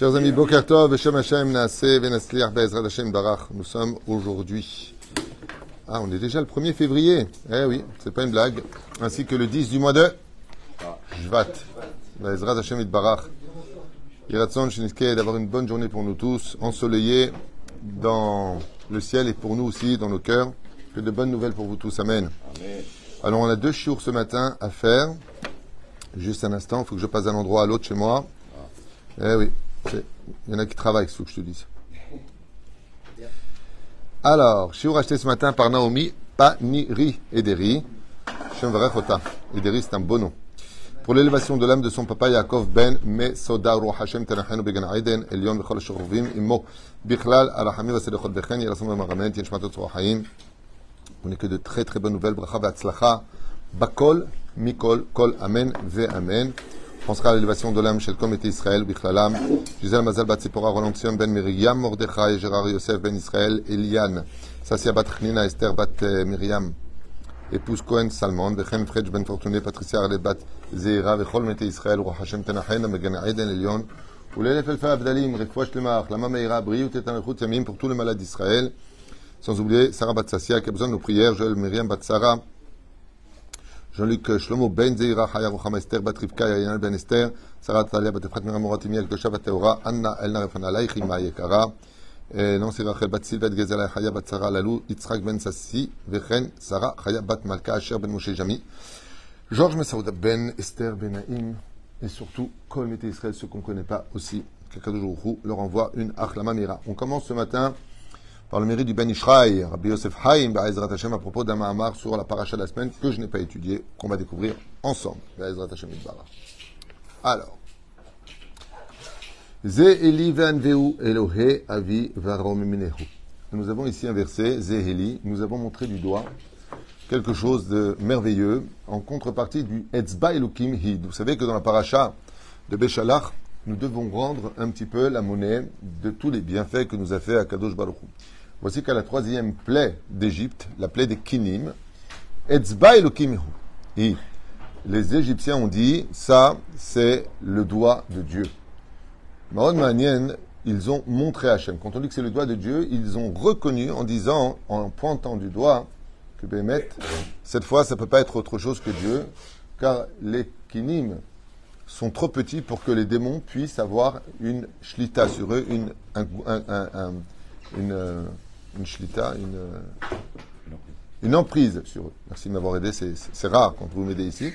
Chers amis, Boker Tov, Beshem Hashem, Venasliach, Be'ezrat Hashem, Barach. Nous sommes aujourd'hui. Ah, on est déjà le 1er février. Eh oui, c'est pas une blague. Ainsi que le 10 du mois de Jvat. Be'ezrat Hashem, Barach. Yiratson, Shinizke, d'avoir une bonne journée pour nous tous, ensoleillée dans le ciel et pour nous aussi, dans nos cœurs. Que de bonnes nouvelles pour vous tous. Amen. Alors, on a deux jours ce matin à faire. Juste un instant, il faut que je passe d'un endroit à l'autre chez moi. Eh oui, il y en a qui travaillent, il faut que je te dise. Alors, shiur acheté ce matin par Naomi Paniri Ederi. Shem Varech Ota. Ederi, c'est un beau nom. Pour l'élévation de l'âme de son papa Yaakov ben Mesoda Hashem Tenachenu Began Aiden Elion Vechol Shorvim Imo Bichlal Arachamim Vasedechot Bechen Yerasom Marament Yen Shmatot Tzorahayim on n'est que de très très bonnes nouvelles. Bracha v'atzlacha. Bakol, Mikol, Kol, Amen, Ve Amen. On pensera à l'élévation de l'âme chez le comité Israël, Bichlalam, Gisèle Mazal Batsipora, Roland Ben Miriam, Mordechai, Gérard Yosef Ben Israël, Eliane, Sassia Batchnina, Esther Bat euh, Miriam, épouse Cohen Salmon, Vechen Fredj Ben Fortuné, Patricia Arle Bat Zeira, Vechol Mete Israël, Roi Hashem Tenachen, Megan Aiden Elion, Oulelef Elfa Abdalim, Refouach Lemar, Lama Meira, Briou Tetanachut Yamim pour tous les malades d'Israël, sans oublier Sarah Batsassia qui a besoin de nos prières, Joël Miriam Batsara, Jean-Luc Shlomo Ben Zeira Chaya Rocham Esther Bat Rivka Ben Esther Sarah Talia Bat Efrat Miriam Morat Imiel Anna Elna Refana Laich Yekara eh, Non c'est Rachel Bat Silvet Gezela Chaya Bat Sarah Lalou Yitzhak Ben Sassi Vechen Sarah Chaya Bat Malka Asher Ben Moshe Jami Georges Messaouda Ben Esther Ben et surtout Kol Israël, ceux qu'on ne connaît pas aussi, Kakadoujourou leur envoie une Achlama Mira. On commence ce matin par le mérite du Ben Ishraï, Rabbi Yosef Haïm, Ba'ezrat Hashem, à propos d'un Mahamar sur la paracha de la semaine que je n'ai pas étudié, qu'on va découvrir ensemble. Hashem. Alors, Ze Eli Elohe Avi Varom. Nous avons ici un verset, Ze nous avons montré du doigt quelque chose de merveilleux en contrepartie du Etzba Elokim Hid. Vous savez que dans la paracha de Béchalach, nous devons rendre un petit peu la monnaie de tous les bienfaits que nous a fait Akadosh Baruch. Voici qu'à la troisième plaie d'Égypte, la plaie des Kinim. Les Égyptiens ont dit, ça, c'est le doigt de Dieu. Manien, ils ont montré à Hachem. Quand on dit que c'est le doigt de Dieu, ils ont reconnu en disant, en pointant du doigt, que Bémet, cette fois, ça ne peut pas être autre chose que Dieu, car les kinim sont trop petits pour que les démons puissent avoir une shlita sur eux, une, un- un- un- un- une, euh, une shlita, une, une emprise sur eux. Merci de m'avoir aidé, c'est- rare quand vous m'aidez ici.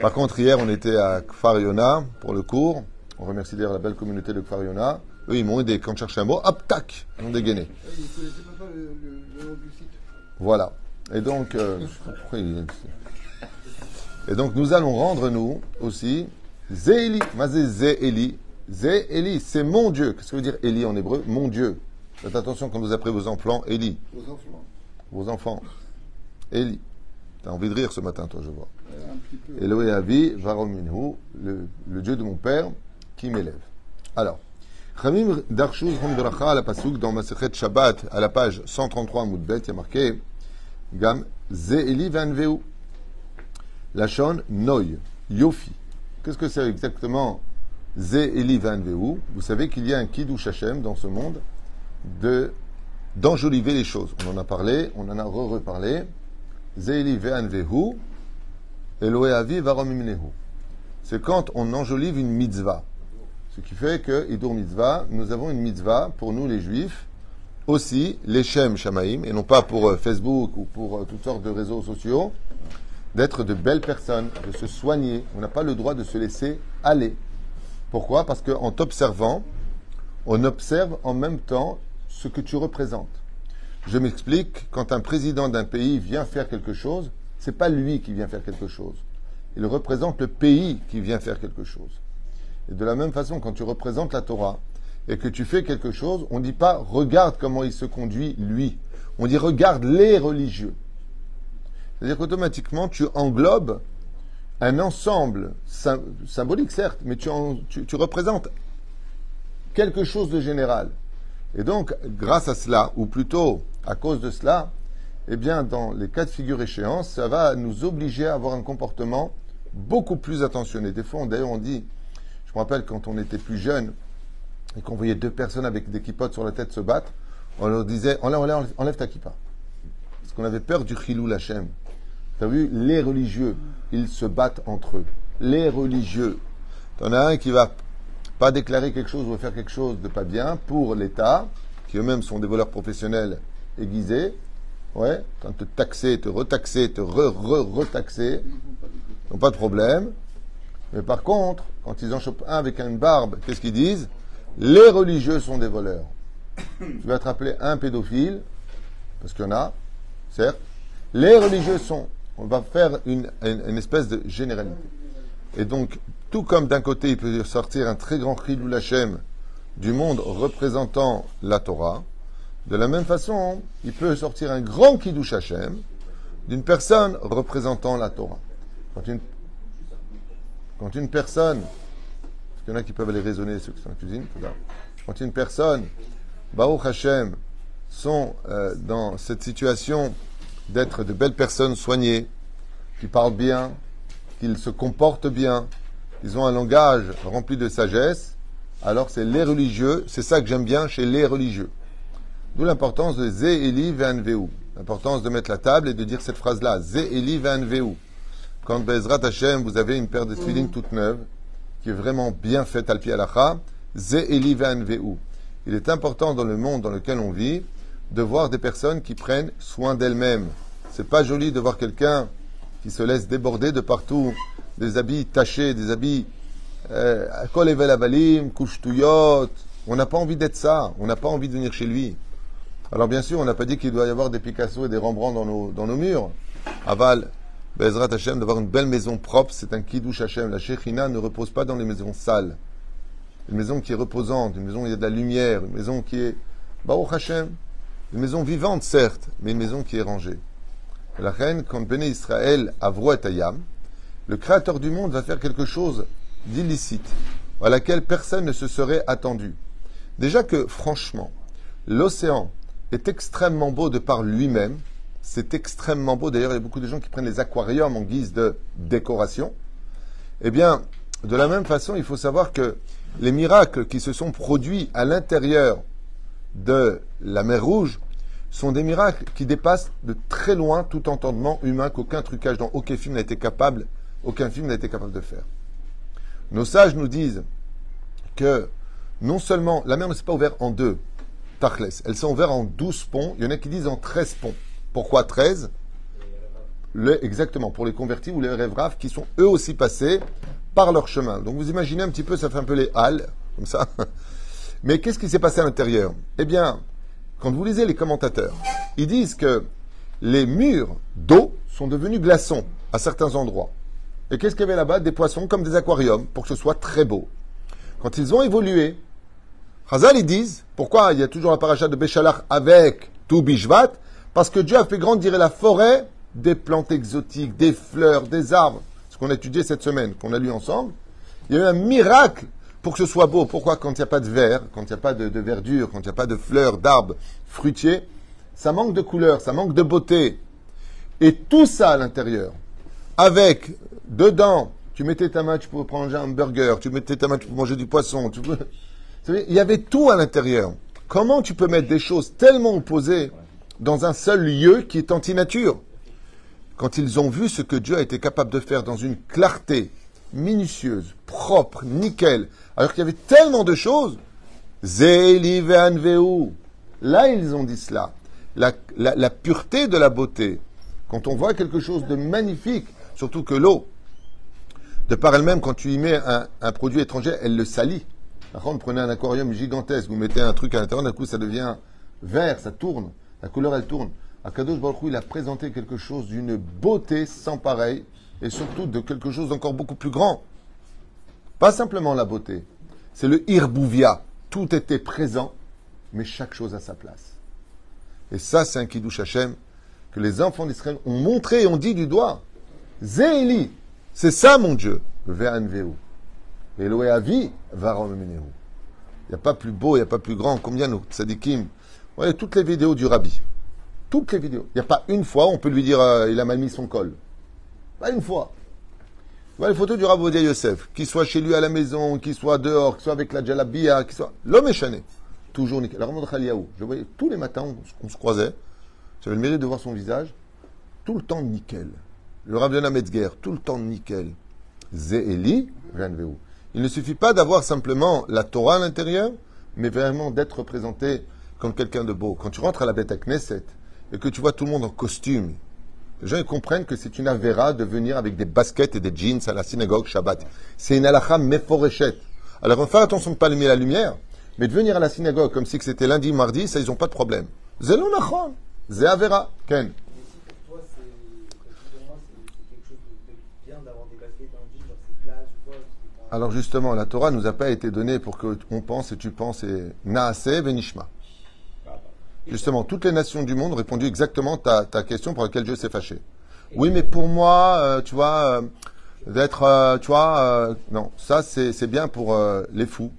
Par contre, hier, on était à Kfar Yona pour le cours. On remercie d'ailleurs la belle communauté de Kfar Yona. Eux, ils m'ont aidé. Quand je cherchais un mot, hop, tac, du site. Voilà. Et donc, euh, et donc, nous allons rendre, nous, aussi, Zéli. Mazé Zéli. Zéli, c'est mon Dieu. Qu'est-ce que veut dire Eli en hébreu? Mon Dieu. Faites attention quand vous appelez vos enfants Eli. Aux enfants. Vos enfants. Eli. T'as envie de rire ce matin, toi, je vois. Eloé Avi, Varom Minhu, le, Dieu de mon père qui m'élève. Alors, Chamim Darshuz Hom Bracha à la Pasuk dans Masechet Shabbat, à la page 133 à Moudbet, il y a marqué Gam Ze Eli Vanveu. Lachon Noy, Yofi. Qu'est-ce que c'est exactement Ze Eli Vanveu Vous savez qu'il y a un Kiddush Hashem dans ce monde de d'enjoliver les choses. On en a parlé, on en a re-reparlé. Ze Eli Vanveu. Eloé Avi Varom Imnehu. C'est quand on enjolive une mitzvah. Ce qui fait que, Idur Mitzvah, nous avons une mitzvah pour nous les juifs, aussi les Shem Shamaim, et non pas pour euh, Facebook ou pour euh, toutes sortes de réseaux sociaux, d'être de belles personnes, de se soigner. On n'a pas le droit de se laisser aller. Pourquoi? Parce qu'en t'observant, on observe en même temps ce que tu représentes. Je m'explique, quand un président d'un pays vient faire quelque chose, c'est pas lui qui vient faire quelque chose. Il représente le pays qui vient faire quelque chose. Et de la même façon, quand tu représentes la Torah et que tu fais quelque chose, on ne dit pas regarde comment il se conduit lui. On dit regarde les religieux. C'est-à-dire qu'automatiquement, tu englobes un ensemble sym- symbolique, certes, mais tu représentes quelque chose de général. Et donc, grâce à cela, ou plutôt à cause de cela, eh bien, dans les cas de figure échéance, ça va nous obliger à avoir un comportement beaucoup plus attentionné. Des fois, d'ailleurs, on dit, je me rappelle quand on était plus jeune, et qu'on voyait deux personnes avec des kippotes sur la tête se battre, on leur disait enlève, enlève, enlève ta kippa. Parce qu'on avait peur du chilou lachem. Tu as vu, les religieux, ils se battent entre eux. Les religieux. T'en as un qui va pas déclarer quelque chose ou faire quelque chose de pas bien pour l'État, qui eux-mêmes sont des voleurs professionnels aiguisés. Ouais, te taxer, te retaxer, te re-re-retaxer, n'ont pas de problème. Mais par contre, quand ils en chopent un avec une barbe, qu'est-ce qu'ils disent? Les religieux sont des voleurs. Tu vas te rappeler un pédophile, parce qu'il y en a, certes. Les religieux sont. On va faire une, espèce de généralité. Et donc, tout comme d'un côté, il peut sortir un très grand cri Lachem du monde représentant la Torah, de la même façon, il peut sortir un grand Kiddush Hashem d'une personne représentant la Torah. Quand une, quand une personne, parce qu'il y en a qui peuvent aller raisonner, ceux qui sont en cuisine, quand une personne, Baruch Hashem, sont euh, dans cette situation d'être de belles personnes soignées, qui parlent bien, qu'ils se comportent bien, ils ont un langage rempli de sagesse, alors c'est les religieux, c'est ça que j'aime bien chez les religieux. D'où l'importance de Ze Eli Ve'anveu. L'importance de mettre la table et de dire cette phrase-là. Ze Eli Ve'anveu. Quand Bezrat Hashem, vous avez une paire de filines toute neuve, qui est vraiment bien faite al alacha, Ze Eli Ve'anveu. Il est important dans le monde dans lequel on vit de voir des personnes qui prennent soin d'elles-mêmes. C'est pas joli de voir quelqu'un qui se laisse déborder de partout, des habits tachés, des habits euh, kol avalim, couche On n'a pas envie d'être ça. On n'a pas envie de venir chez lui. Alors bien sûr, on n'a pas dit qu'il doit y avoir des Picasso et des Rembrandt dans nos, dans nos murs. Aval, Bezrat Hashem, d'avoir une belle maison propre, c'est un kiddush Hashem. La Shechina ne repose pas dans les maisons sales. Une maison qui est reposante, une maison où il y a de la lumière, une maison qui est Baruch Hashem. Une maison vivante, certes, mais une maison qui est rangée. La reine, quand Béné Israël et Ayam, le créateur du monde va faire quelque chose d'illicite, à laquelle personne ne se serait attendu. Déjà que, franchement, l'océan est extrêmement beau de par lui-même. C'est extrêmement beau. D'ailleurs, il y a beaucoup de gens qui prennent les aquariums en guise de décoration. Eh bien, de la même façon, il faut savoir que les miracles qui se sont produits à l'intérieur de la mer Rouge sont des miracles qui dépassent de très loin tout entendement humain qu'aucun trucage dans aucun film n'a été capable, aucun film n'a été capable de faire. Nos sages nous disent que non seulement la mer ne s'est pas ouverte en deux, elles sont ouvertes en 12 ponts. Il y en a qui disent en 13 ponts. Pourquoi 13 Exactement, pour les convertis ou les rêves qui sont eux aussi passés par leur chemin. Donc vous imaginez un petit peu, ça fait un peu les halles, comme ça. Mais qu'est-ce qui s'est passé à l'intérieur? Eh bien, quand vous lisez les commentateurs, ils disent que les murs d'eau sont devenus glaçons à certains endroits. Et qu'est-ce qu'il y avait là-bas Des poissons comme des aquariums pour que ce soit très beau. Quand ils ont évolué, Chazal, ils disent, pourquoi il y a toujours la paracha de Béchalach avec tout Bishvat Parce que Dieu a fait grandir la forêt des plantes exotiques, des fleurs, des arbres. Ce qu'on a étudié cette semaine, qu'on a lu ensemble. Il y a eu un miracle pour que ce soit beau. Pourquoi Quand il n'y a pas de verre, quand il n'y a pas de, verdure, quand il n'y a pas de fleurs, d'arbres, fruitiers, ça manque de couleur, ça manque de beauté. Et tout ça à l'intérieur, avec, dedans, tu mettais ta main, tu pouvais prendre un burger, tu mettais ta main, tu pouvais manger du poisson, tu pouvais il y avait tout à l'intérieur. Comment tu peux mettre des choses tellement opposées dans un seul lieu qui est anti-nature? Quand ils ont vu ce que Dieu a été capable de faire dans une clarté minutieuse, propre, nickel, alors qu'il y avait tellement de choses, Là, ils ont dit cela. La, pureté de la beauté. Quand on voit quelque chose de magnifique, surtout que l'eau, de par elle-même, quand tu y mets un, produit étranger, elle le salit. Par contre, prenez un aquarium gigantesque, vous mettez un truc à l'intérieur, d'un coup ça devient vert, ça tourne, la couleur elle tourne. Akadosh Baruch il a présenté quelque chose d'une beauté sans pareil, et surtout de quelque chose d'encore beaucoup plus grand. Pas simplement la beauté, c'est le Irbouvia. Tout était présent, mais chaque chose à sa place. Et ça, c'est un Kiddush Hashem que les enfants d'Israël ont montré et ont dit du doigt. Zéli, c'est ça mon Dieu, Ve'anveu. Eloé Avi, Varom Il n'y a pas plus beau, il n'y a pas plus grand. Combien nous, tzadikim Voyez toutes les vidéos du rabbi. Toutes les vidéos. Il n'y a pas une fois où on peut lui dire euh, il a mal mis son col. Pas une fois. vois les photos du Odia Yosef, qu'il soit chez lui à la maison, qu'il soit dehors, qu'il soit avec la Jalabia, qu'il soit. L'homme est chané. Toujours nickel. Le Rav Khaliaou, je voyais tous les matins, on se croisait. J'avais le mérite de voir son visage. Tout le temps nickel. Le Rav Yonah Metzger, tout le temps nickel. Zéeli. Il ne suffit pas d'avoir simplement la Torah à l'intérieur, mais vraiment d'être représenté comme quelqu'un de beau. Quand tu rentres à la bête à Knesset et que tu vois tout le monde en costume, les gens comprennent que c'est une avéra de venir avec des baskets et des jeans à la synagogue Shabbat. C'est une halakha meforeshet. Alors on attention de ne pas allumer la lumière, mais de venir à la synagogue comme si c'était lundi, mardi, ça ils n'ont pas de problème. Zelon nachon, ze avera, ken. Mais si pour toi, c'est pour moi, c'est c'est quelque chose de, de bien d'avoir des baskets dans le jean, genre c'est classe ou quoi. c'est pas- Alors justement, la Torah nous a pas été donnée pour qu'on pense et tu penses et naase venishma. Justement, toutes les nations du monde ont répondu exactement ta, ta question pour laquelle Dieu s'est fâché. Oui, mais pour moi, euh, tu vois, euh, d'être, euh, tu vois, non, ça c'est bien pour les fous.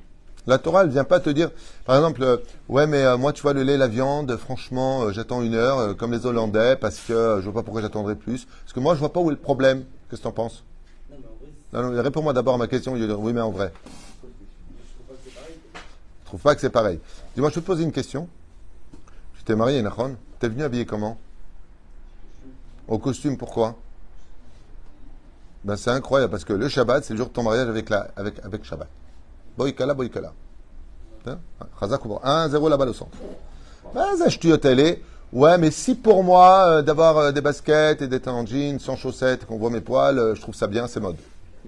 La Torah, elle vient pas te dire, par exemple, ouais, mais moi, tu vois, le lait, la viande, franchement, j'attends une heure, comme les Hollandais, parce que je vois pas pourquoi j'attendrai plus. Parce que moi, je vois pas où est le problème. Qu'est-ce que t'en penses? Réponds-moi d'abord à ma question. Oui, mais en vrai. je trouve pas que c'est pareil. Dis-moi, je te poser une question. Tu t'es marié, Nahon T'es venu habillé comment? Au costume, pourquoi? Ben, c'est incroyable parce que le Shabbat, c'est le jour de ton mariage avec, la, avec, avec Shabbat. Ou pas 1-0 là-bas au centre. Ben. Ouais, mais si pour moi, euh, d'avoir euh, des baskets et d'être en jean, sans chaussettes, qu'on voit mes poils, euh, je trouve ça bien, c'est mode.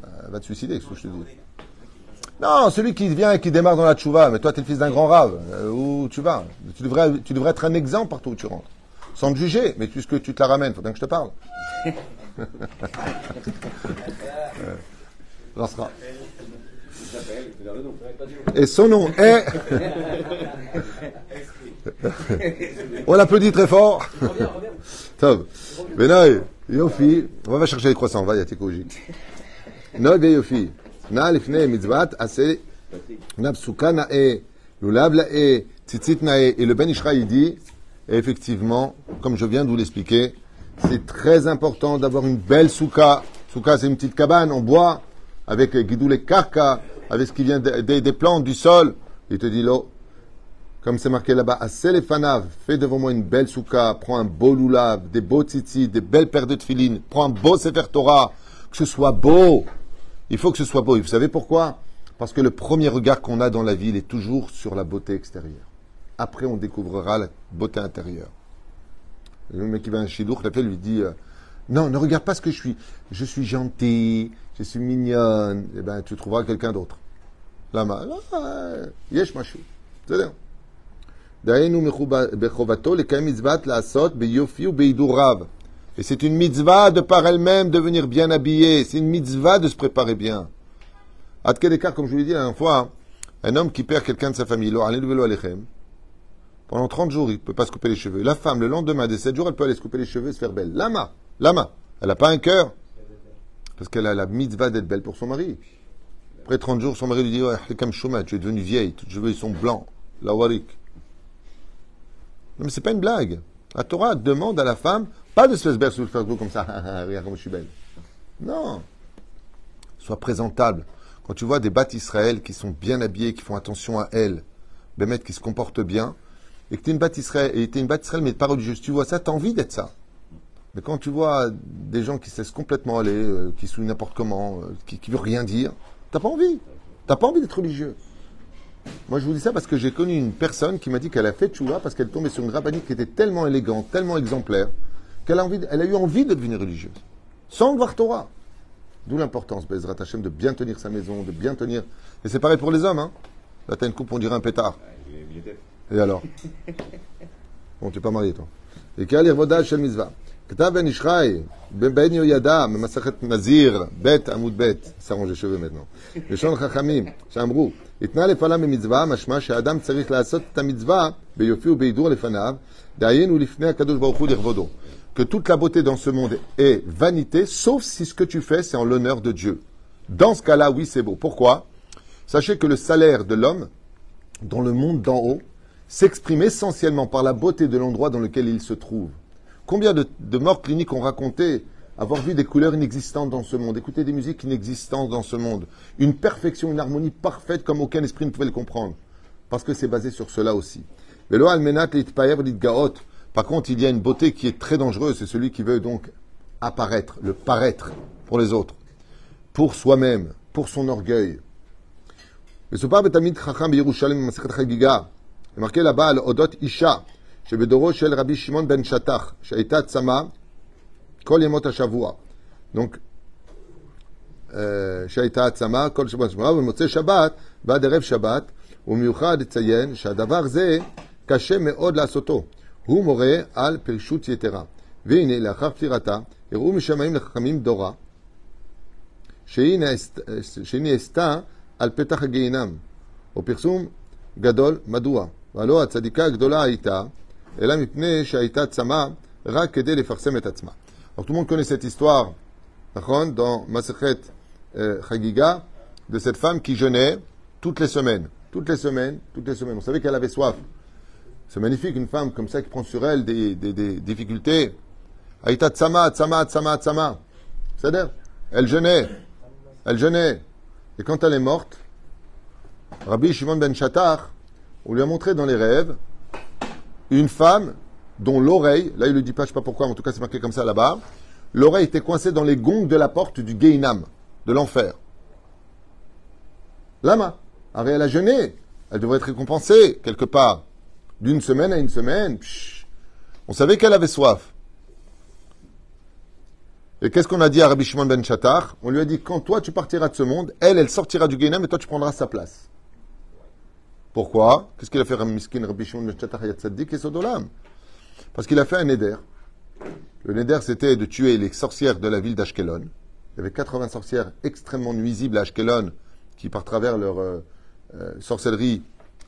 Euh, va te suicider, ce que je te dis? Non, celui qui vient et qui démarre dans la tchouva, mais toi, tu es le fils d'un grand rave. Euh, où tu vas? Tu devrais, être un exemple partout où tu rentres. Sans te juger, mais puisque tu te la ramènes, faut bien que je te parle. Et son nom est. On l'applaudit très fort. Top. Benoît, Yofi, on va chercher les croissants, va, il y a tes kojiks. Noy ויופי, נע לפני מצוות עשה נע פסוקה נאה, לולב נאה, ציצית נאה. Et le Ben Ishraï dit, et effectivement, comme je viens de vous l'expliquer, c'est très important d'avoir une belle souka. Souka, c'est une petite cabane en bois, avec guidou les karka, avec ce qui vient des, des- des plantes, du sol. Il te dit, l'eau, comme c'est marqué là-bas, assez les fanav, fais devant moi une belle souka, prends un beau loulav, des beaux tzitzit, des belles paires de tefilines, prends un beau sefer Torah, que ce soit beau. Il faut que ce soit beau. Et vous savez pourquoi Parce que le premier regard qu'on a dans la vie, il est toujours sur la beauté extérieure. Après, on découvrira la beauté intérieure. Le mec qui va à un chidour, l'appelle, lui dit euh, Non, ne regarde pas ce que je suis. Je suis gentil, je suis mignonne. Eh bien, tu trouveras quelqu'un d'autre. Lama, là, yesh mashu. C'est-à-dire. דהיינו מחובה- בחובתו לקיים מצוות לעשות ביופי ובהידור רב. et c'est une mitzvah de par elle-même de venir bien habillé. C'est une mitzvah de se préparer bien. À quel écart, comme je vous l'ai dit la dernière fois, un homme qui perd quelqu'un de sa famille, pendant 30 jours, il ne peut pas se couper les cheveux. La femme, le lendemain des 7 jours, elle peut aller se couper les cheveux et se faire belle. Lama, lama. Elle n'a pas un cœur. Parce qu'elle a la mitzvah d'être belle pour son mari. Après 30 jours, son mari lui dit, ouais, tu es devenue vieille, tes cheveux ils sont blancs. La warik. Non, mais c'est pas une blague. La Torah demande à la femme, pas de belle sur le Facebook comme ça, regarde comme je suis belle. Non. Sois présentable. Quand tu vois des bâtes Israël qui sont bien habillées, qui font attention à elles, Bémet qui se comportent bien, et que tu es une batte Israël, et une batte Israël, mais pas religieuse, tu vois ça, tu envie d'être ça. Mais quand tu vois des gens qui se laissent complètement aller, euh, qui souillent n'importe comment, euh, qui ne veulent rien dire, t'as pas envie. T'as pas envie d'être religieux. Moi, je vous dis ça parce que j'ai connu une personne qui m'a dit qu'elle a fait tchouva parce qu'elle tombait sur une rabbinique qui était tellement élégante, tellement exemplaire, qu'elle a, envie de- elle a eu envie de devenir religieuse. Sans voir Torah. D'où l'importance, Bezrat Hashem, de bien tenir sa maison, de bien tenir. Et c'est pareil pour les hommes, hein. Là, t'as une coupe, on dirait un pétard. Et alors Bon, tu n'es pas marié, toi. Et quel est shel mitzvah כתב בן איש חי, בן יהוידע, במסכת נזיר, ב' עמוד ב', שרון שווה maintenant. לשון חכמים, שאמרו, התנה לפעלה במצווה, משמע שהאדם צריך לעשות את המצווה ביופי ובהידור לפניו, דהיינו לפני הקדוש ברוך הוא לכבודו. Que toute la beauté dans ce monde est vanité, sauf si ce que tu fais, c'est en l'honneur de Dieu. Dans ce cas-là, oui, c'est beau. Pourquoi? Sachez que le salaire de l'homme, dans le monde d'en haut, s'exprime essentiellement par la beauté de l'endroit dans lequel il se trouve. Combien de, morts cliniques ont raconté avoir vu des couleurs inexistantes dans ce monde, écouter des musiques inexistantes dans ce monde, une perfection, une harmonie parfaite comme aucun esprit ne pouvait le comprendre. Parce que c'est basé sur cela aussi. Velo almenat litpaer litgaot. Par contre, il y a une beauté qui est très dangereuse, c'est celui qui veut donc apparaître, le paraître pour les autres, pour soi-même, pour son orgueil. מסופר בתלמיד חכם בירושלים במסכת חגיגה, ומרקה לבא על אודות אישה שבדורו של רבי שמעון בן שטח, שהייתה צמא כל ימות השבוע. Donc, אה, שהייתה צמא כל שבוע שבוע, ובמוצאי שבת ועד ערב שבת, ומיוחד לציין שהדבר זה קשה מאוד לעשותו. הוא מורה על פרישות יתרה. והנה, לאחר פטירתה, הראו משמעים לחכמים דורה, שהיא נעשת- שהיא נעשתה על פתח הגיהינם, או פרסום גדול, מדוע? והלא הצדיקה הגדולה הייתה, אלא מפני שהייתה צמא רק כדי לפרסם את עצמה. Alors tout le monde connaît cette histoire, נכון? dans Masechet euh, Chagiga, de cette femme qui jeûnait toutes les semaines. Toutes les semaines, toutes les semaines. On savait qu'elle avait soif. C'est magnifique, une femme comme ça qui prend sur elle des, difficultés. Aïta tsama, tsama, tsama, tsama. C'est-à-dire, elle jeûnait. Elle jeûnait. Et quand elle est morte, Rabbi Shimon ben Shatar, on lui a montré dans les rêves une femme dont l'oreille, là il ne le dit pas, je ne sais pas pourquoi, en tout cas c'est marqué comme ça là-bas, l'oreille était coincée dans les gonds de la porte du Gehinam, de l'enfer. Lama, Arrête, elle a elle devrait être récompensée quelque part, d'une semaine à une semaine. Psh. On savait qu'elle avait soif. Et qu'est-ce qu'on a dit à Rabbi Shimon ben Shatar? On lui a dit quand toi tu partiras de ce monde, elle, elle sortira du Gehinam et toi tu prendras sa place. Pourquoi? Qu'est-ce qu'il a fait Miskin, Rabbi Shimon ben Shatar Yatzaddik et Sodolam? Parce qu'il a fait un neder. Le neder, c'était de tuer les sorcières de la ville d'Ashkelon. Il y avait 80 sorcières extrêmement nuisibles à Ashkelon qui, par travers leur euh, euh, sorcellerie,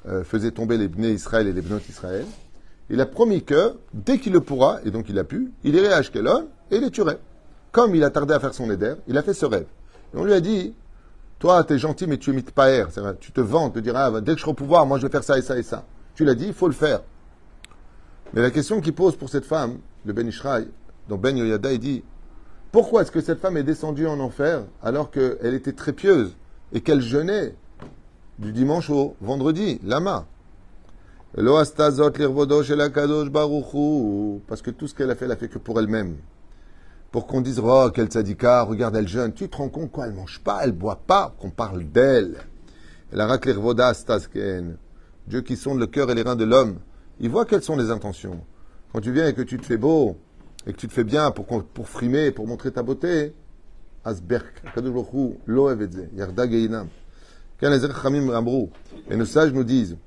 euh, faisaient tomber les Bnei Israël et les Bnot Israël. Il a promis que, dès qu'il le pourra, et donc il a pu, il irait à Ashkelon et les tuerait. Comme il a tardé à faire son éder, il a fait ce rêve. Et on lui a dit, toi, tu es gentil, mais tu imites pas vrai, Tu te vantes de dire, ah, dès que je serai au pouvoir, moi, je vais faire ça et ça et ça. Tu l'as dit, il faut le faire. Mais la question qu'il pose pour cette femme, le Ben Ishraï, dans Ben Yoyada, il dit, pourquoi est-ce que cette femme est descendue en enfer alors qu'elle était très pieuse et qu'elle jeûnait du dimanche au vendredi, lama. Parce que tout ce qu'elle a fait, elle a fait que pour elle-même pour qu'on dise oh quelle tzadika, regarde elle jeûne. Tu te rends compte quoi? Elle mange pas, elle boit pas, qu'on parle d'elle. Elle a Tasken. Dieu qui sonde le cœur et les reins de l'homme. Il voit quelles sont les intentions. Quand tu viens et que tu te fais beau et que tu te fais bien pour, pour frimer, pour montrer ta beauté, Asberk, Kadosh Baruch Hu, lo. Ken les. Et nos sages nous disent.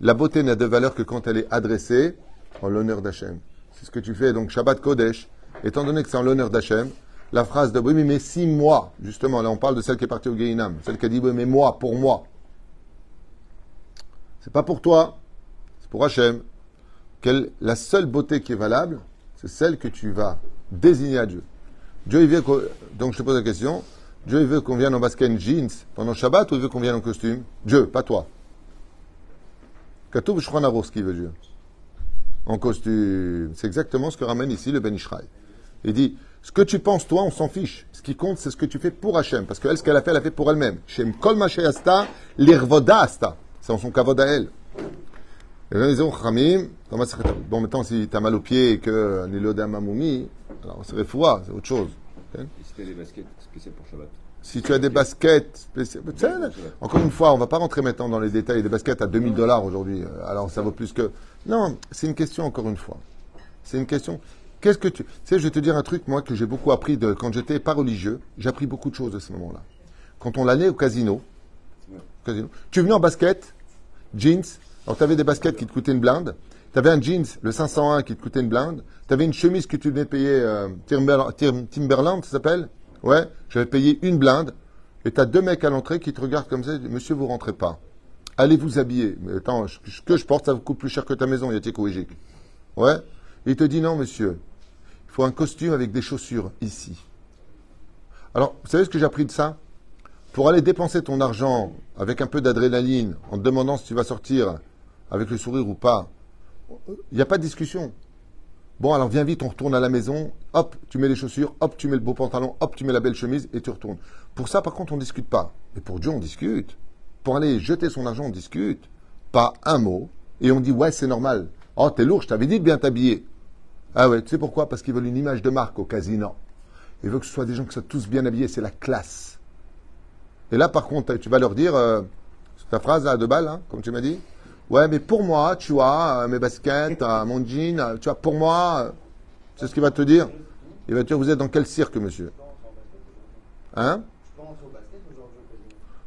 La beauté n'a de valeur que quand elle est adressée en l'honneur d'Hachem. C'est ce que tu fais. Donc Shabbat Kodesh, étant donné que c'est en l'honneur d'Hachem, la phrase de oui, mais, si moi, justement, là on parle de celle qui est partie au Gehinam, celle qui a dit oui, mais moi, pour moi. C'est pas pour toi, c'est pour Hachem. La seule beauté qui est valable, c'est celle que tu vas désigner à Dieu. Dieu, il qu'au- donc je te pose la question, Dieu, veut qu'on vienne en basket jeans pendant Shabbat ou il veut qu'on vienne en costume? Dieu, pas toi. Katoub Aruch, ce qu'il veut Dieu en costume. C'est exactement ce que ramène ici le Ben Ishraï. Il dit, ce que tu penses toi, on s'en fiche. Ce qui compte, c'est ce que tu fais pour Hachem. Parce qu'elle, ce qu'elle a fait, elle a fait pour elle-même. Shem kol l'irvoda asta. C'est en son kavod à elle. Et là, ils ont Khamim, Bon, maintenant, si tu as mal aux pieds et que Niloda Mamoumi, alors c'est c'est autre chose. Et si t'as des baskets spéciales pour Shabbat Si tu as des baskets spéciales. Tu Encore une fois, on va pas rentrer maintenant dans les détails. Des baskets à 2000 dollars aujourd'hui. Alors ça vaut plus que. Non, c'est une question encore une fois. C'est une question. Qu'est-ce que tu. Tu sais, je vais te dire un truc, moi, que j'ai beaucoup appris de quand j'étais pas religieux. J'ai appris beaucoup de choses à ce moment-là. Quand on allait au casino, casino tu es venu en basket, jeans. Alors tu avais des baskets qui te coûtaient une blinde. Tu avais un jeans, le 501, qui te coûtait une blinde. Tu avais une chemise que tu venais payer, euh, Timber- Tim- Timberland, ça s'appelle Ouais, j'avais payé une blinde. Et tu as deux mecs à l'entrée qui te regardent comme ça. ils disent, Monsieur, vous rentrez pas. Allez vous habiller. Mais attends, ce que je porte, ça vous coûte plus cher que ta maison, Yatiko Ejik. Ouais. Et il te dit non, monsieur. Il faut un costume avec des chaussures ici. Alors, vous savez ce que j'ai appris de ça? Pour aller dépenser ton argent avec un peu d'adrénaline, en te demandant si tu vas sortir avec le sourire ou pas, il n'y a pas de discussion. Bon, alors viens vite, on retourne à la maison. Hop, tu mets les chaussures, hop, tu mets le beau pantalon, hop, tu mets la belle chemise et tu retournes. Pour ça, par contre, on ne discute pas. Mais pour Dieu, on discute. Pour aller jeter son argent, on discute. Pas un mot. Et on dit, ouais, c'est normal. Oh, t'es lourd, je t'avais dit de bien t'habiller. Ah ouais, tu sais pourquoi? Parce qu'ils veulent une image de marque au casino. Ils veulent que ce soit des gens qui soient tous bien habillés, c'est la classe. Et là, par contre, tu vas leur dire, euh, ta phrase à deux balles, hein, comme tu m'as dit, ouais, mais pour moi, tu vois, euh, mes baskets, euh, mon jean, euh, tu vois, pour moi, c'est ce qu'il va te dire. Il va te dire, vous êtes dans quel cirque, monsieur? Hein?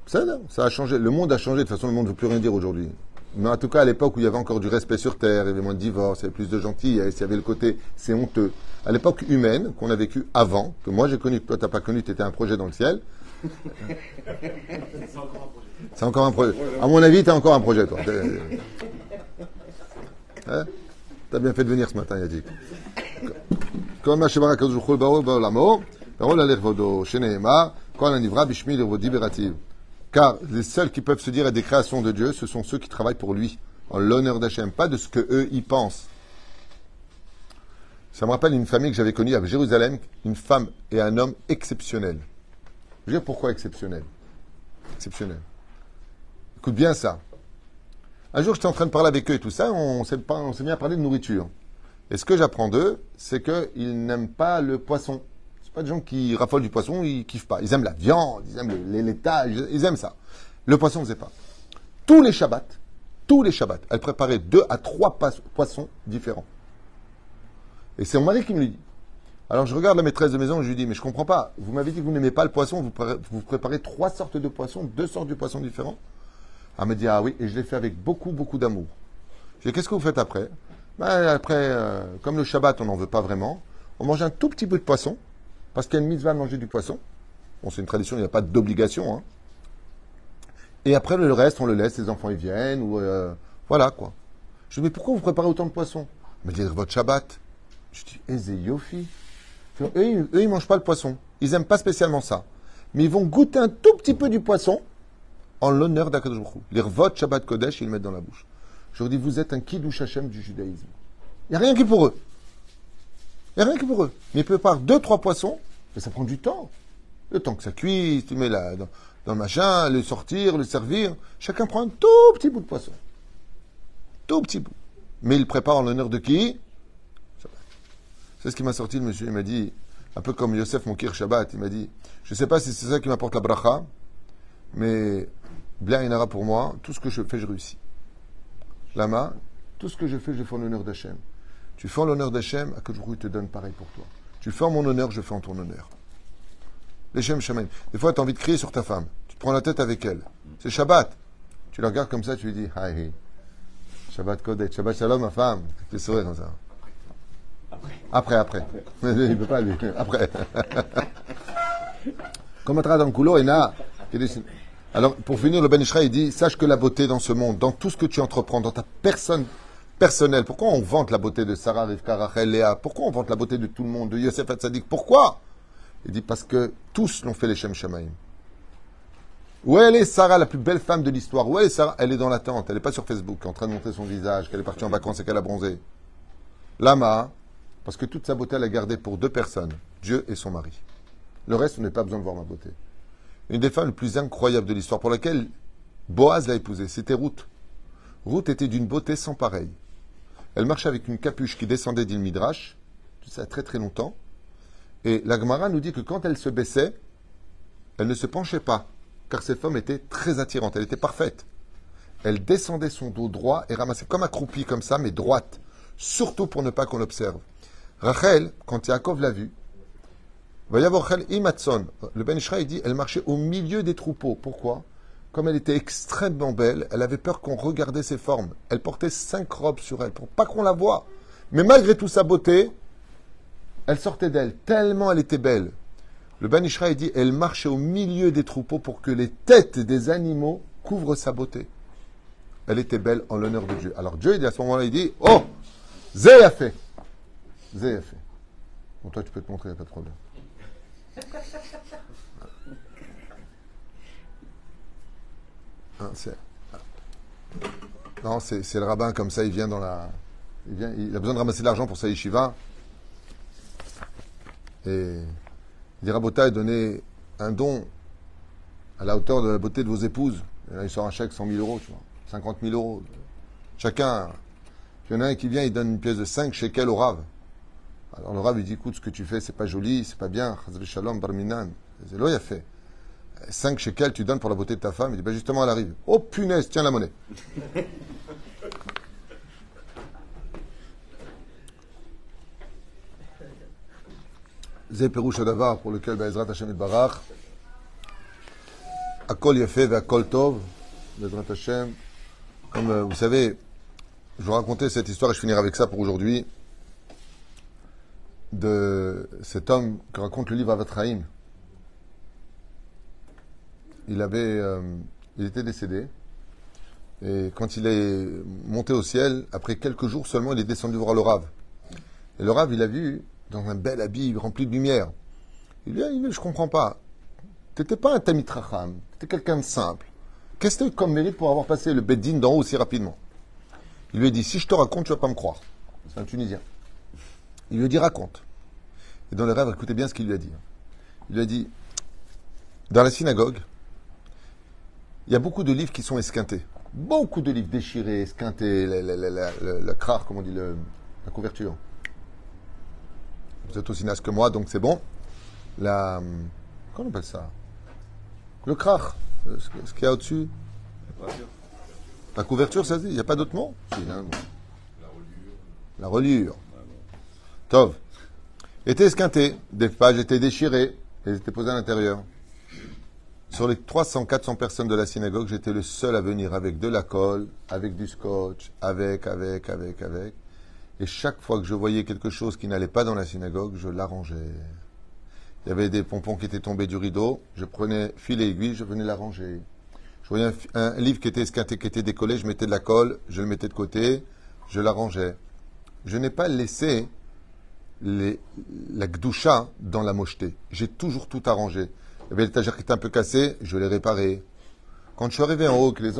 Ça, ça a changé. Le monde a changé. De toute façon, le monde ne veut plus rien dire aujourd'hui. Mais en tout cas, à l'époque où il y avait encore du respect sur terre, il y avait moins de divorces, il y avait plus de gentillesse, il y avait le côté c'est honteux. À l'époque humaine qu'on a vécu avant, que moi j'ai connu, que toi t'as pas connu, tu étais un projet dans le ciel. C'est C'est encore un projet. À mon avis, t'as encore un projet, toi. T'as bien fait de venir ce matin, Yadik. Car les seuls qui peuvent se dire à des créations de Dieu, ce sont ceux qui travaillent pour lui, en l'honneur d'Hachem, pas de ce que eux y pensent. Ça me rappelle une famille que j'avais connue à Jérusalem, une femme et un homme exceptionnels. Je veux dire pourquoi exceptionnels. Exceptionnels. Écoute bien ça. Un jour, j'étais en train de parler avec eux et tout ça, on s'est on mis à parler de nourriture. Et ce que j'apprends d'eux, c'est qu'ils n'aiment pas le poisson. C'est pas des gens qui raffolent du poisson, ils kiffent pas. Ils aiment la viande, ils aiment le- les laitages, ils aiment ça. Le poisson, ne faisait pas. Tous les Shabbats, tous les Shabbats, elle préparait deux à trois poissons différents. Et c'est mon mari qui me le dit. Alors je regarde la maîtresse de maison je lui dis, mais je comprends pas. Vous m'avez dit que vous n'aimez pas le poisson, vous préparez trois sortes de poissons, deux sortes de poissons différents. Elle me dit, ah oui, et je l'ai fait avec beaucoup, beaucoup d'amour. Je dis, qu'est-ce que vous faites après? Ben, Après, euh, comme le Shabbat, on n'en veut pas vraiment, on mange un tout petit peu de poisson, parce qu'il y a manger du poisson. Bon, c'est une tradition, il n'y a pas d'obligation. hein. Et après, le reste, on le laisse, les enfants y viennent, ou euh, voilà quoi. Je dis, mais pourquoi vous préparez autant de poissons? Elle me votre Shabbat. Je dis, Eze Yofi. Eux, ils- eux, ils mangent pas le poisson. Ils aiment pas spécialement ça. Mais ils vont goûter un tout petit peu du poisson en l'honneur d'Akadosh Baruch. Les Shabbat Kodesh, ils le mettent dans la bouche. Je leur dis, vous êtes un Kiddush Hashem du judaïsme. Il n'y a rien qui est pour eux. Il n'y a rien qui est pour eux. Mais ils préparent deux, trois poissons, mais ça prend du temps. Le temps que ça cuise, tu mets là, dans, dans le machin, le sortir, le servir. Chacun prend un tout petit bout de poisson. Tout petit bout. Mais il prépare en l'honneur de qui? C'est ce qui m'a sorti, le monsieur. Il m'a dit, un peu comme Yosef Monkir Shabbat, il m'a dit, je ne sais pas si c'est ça qui m'apporte la bracha, mais bien Inara pour moi, tout ce que je fais, je réussis. Lama, tout ce que je fais, je fais en l'honneur d'Hachem. Tu fais en l'honneur d'Hachem, à que je te donne pareil pour toi. Tu fais en mon honneur, je fais en ton honneur. L'Hachem Shaman. Des fois, tu as envie de crier sur ta femme. Tu te prends la tête avec elle. C'est Shabbat. Tu la regardes comme ça, tu lui dis, hi, hi. Shabbat Kodesh, Shabbat Shalom, ma femme. Tu sourire comme ça. Après, après. Il ne peut pas, lui. Après. Comme dans le couloir, Ena. Alors, pour finir, le Ben Ishra, dit Sache que la beauté dans ce monde, dans tout ce que tu entreprends, dans ta personne personnelle, pourquoi on vante la beauté de Sarah, Rivka, Rachel, Léa? Pourquoi on vante la beauté de tout le monde, de Yosef Hatzadik? Pourquoi? Il dit Parce que tous l'ont fait les Shem Shamaim. Où elle est Sarah, la plus belle femme de l'histoire? Où elle est Sarah? Elle est dans la tente, elle n'est pas sur Facebook, en train de montrer son visage, qu'elle est partie en vacances et qu'elle a bronzé. Lama, parce que toute sa beauté, elle a gardé pour deux personnes, Dieu et son mari. Le reste, on n'a pas besoin de voir ma beauté. Une des femmes les plus incroyables de l'histoire, pour laquelle Boaz l'a épousée, c'était Ruth. Ruth était d'une beauté sans pareille. Elle marchait avec une capuche qui descendait d'Il Midrash, tout ça très très longtemps. Et la Gemara nous dit que quand elle se baissait, elle ne se penchait pas, car cette femme était très attirante, elle était parfaite. Elle descendait son dos droit et ramassait comme accroupie comme ça, mais droite, surtout pour ne pas qu'on l'observe. Rachel, quand Yaakov l'a vue, le Ben Ishraï dit, elle marchait au milieu des troupeaux. Pourquoi? Comme elle était extrêmement belle, elle avait peur qu'on regardait ses formes. Elle portait cinq robes sur elle pour pas qu'on la voie. Mais malgré toute sa beauté, elle sortait d'elle tellement elle était belle. Le Ben Ishraï dit, elle marchait au milieu des troupeaux pour que les têtes des animaux couvrent sa beauté. Elle était belle en l'honneur de Dieu. Alors Dieu, il dit à ce moment-là, il dit, oh, Zé a fait. Fait. Bon, toi, tu peux te montrer, il n'y a pas de problème. Hein, c'est- Non, c'est le rabbin comme ça, il vient dans la. il, vient, il a besoin de ramasser de l'argent pour sa yeshiva. Et il dit Rabotai, donnez un don à la hauteur de la beauté de vos épouses. Il sort un chèque 100 000 euros, tu vois, 50 000 euros. Chacun. Il y en a un qui vient, il donne une pièce de 5 shekels au Rav. Alors le Rav, il dit écoute, ce que tu fais, c'est pas joli, c'est pas bien. Shalom, Barminan. Il a fait. 5 shekels, tu donnes pour la beauté de ta femme. Il dit ben justement, elle arrive. Oh punaise, tiens la monnaie. C'est Pérouche Davar pour lequel Bezrat Hashem et Barach. Akol Yefé ve Akol Tov. Bezrat Hashem. Comme euh, vous savez, je vous racontais cette histoire et je finirai avec ça pour aujourd'hui. De cet homme que raconte le livre Avatraïm. Il avait, euh, il était décédé. Et quand il est monté au ciel, après quelques jours seulement, il est descendu voir le Rav. Et le Rav, il a vu dans un bel habit rempli de lumière. Il lui a dit, je comprends pas. T'étais pas un Tamit Racham, t'étais quelqu'un de simple. Qu'est-ce que tu as comme mérite pour avoir passé le Beddin d'en haut aussi rapidement? Il lui a dit, si je te raconte, tu vas pas me croire. C'est un Tunisien. Il lui dit, raconte. Et dans le rêve, écoutez bien ce qu'il lui a dit. Il lui a dit, dans la synagogue, il y a beaucoup de livres qui sont esquintés. Beaucoup de livres déchirés, esquintés, la, la, la, la, la, la comme on dit, le- la couverture. Vous êtes aussi naze que moi, donc c'est bon. La. Comment on appelle ça? Le crach. euh, Ce qu'il y a au-dessus. La couverture, ça se dit Il n'y a pas d'autre mot? Si, il y a un mot. La reliure. Tov. Était esquinté. Des pages étaient déchirées. Elles étaient posées à l'intérieur. Sur les 300, 400 personnes de la synagogue, j'étais le seul à venir avec de la colle, avec du scotch, avec, avec, avec, avec. Et chaque fois que je voyais quelque chose qui n'allait pas dans la synagogue, je l'arrangeais. Il y avait des pompons qui étaient tombés du rideau, je prenais fil et aiguille, je venais l'arranger. Je voyais un livre qui était esquinté, qui était décollé, je mettais de la colle, je le mettais de côté, je l'arrangeais. Je n'ai pas laissé la gdoucha dans la mocheté. J'ai toujours tout arrangé. Il y avait l'étagère qui était un peu cassée, je l'ai réparé. Quand je suis arrivé en haut, que les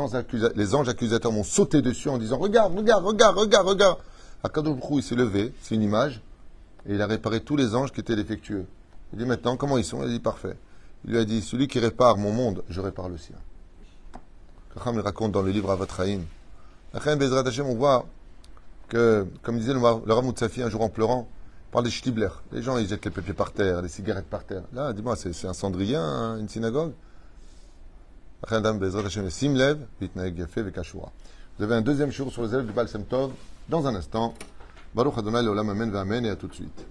anges, accusateurs m'ont sauté dessus en disant Regarde, regarde, regarde, regarde, regarde. Akadosh il s'est levé, c'est une image, et il a réparé tous les anges qui étaient défectueux. Il dit Maintenant, comment ils sont? Il dit Parfait. Il lui a dit Celui qui répare mon monde, je répare le sien. Kacham le raconte dans le livre Avatraïm. Après, Bezrat Hashem, on voit que, comme disait le Rav Moutsafi un jour en pleurant, il parle des shtibler. Les gens, ils jettent les papiers par terre, les cigarettes par terre. Là, dis-moi, c'est c'est un cendrier, hein, une synagogue? Vous avez un deuxième jour sur les élèves du Baal Tov, dans un instant. Baruch Adonai, Olam Amen, Amen, et à tout de suite.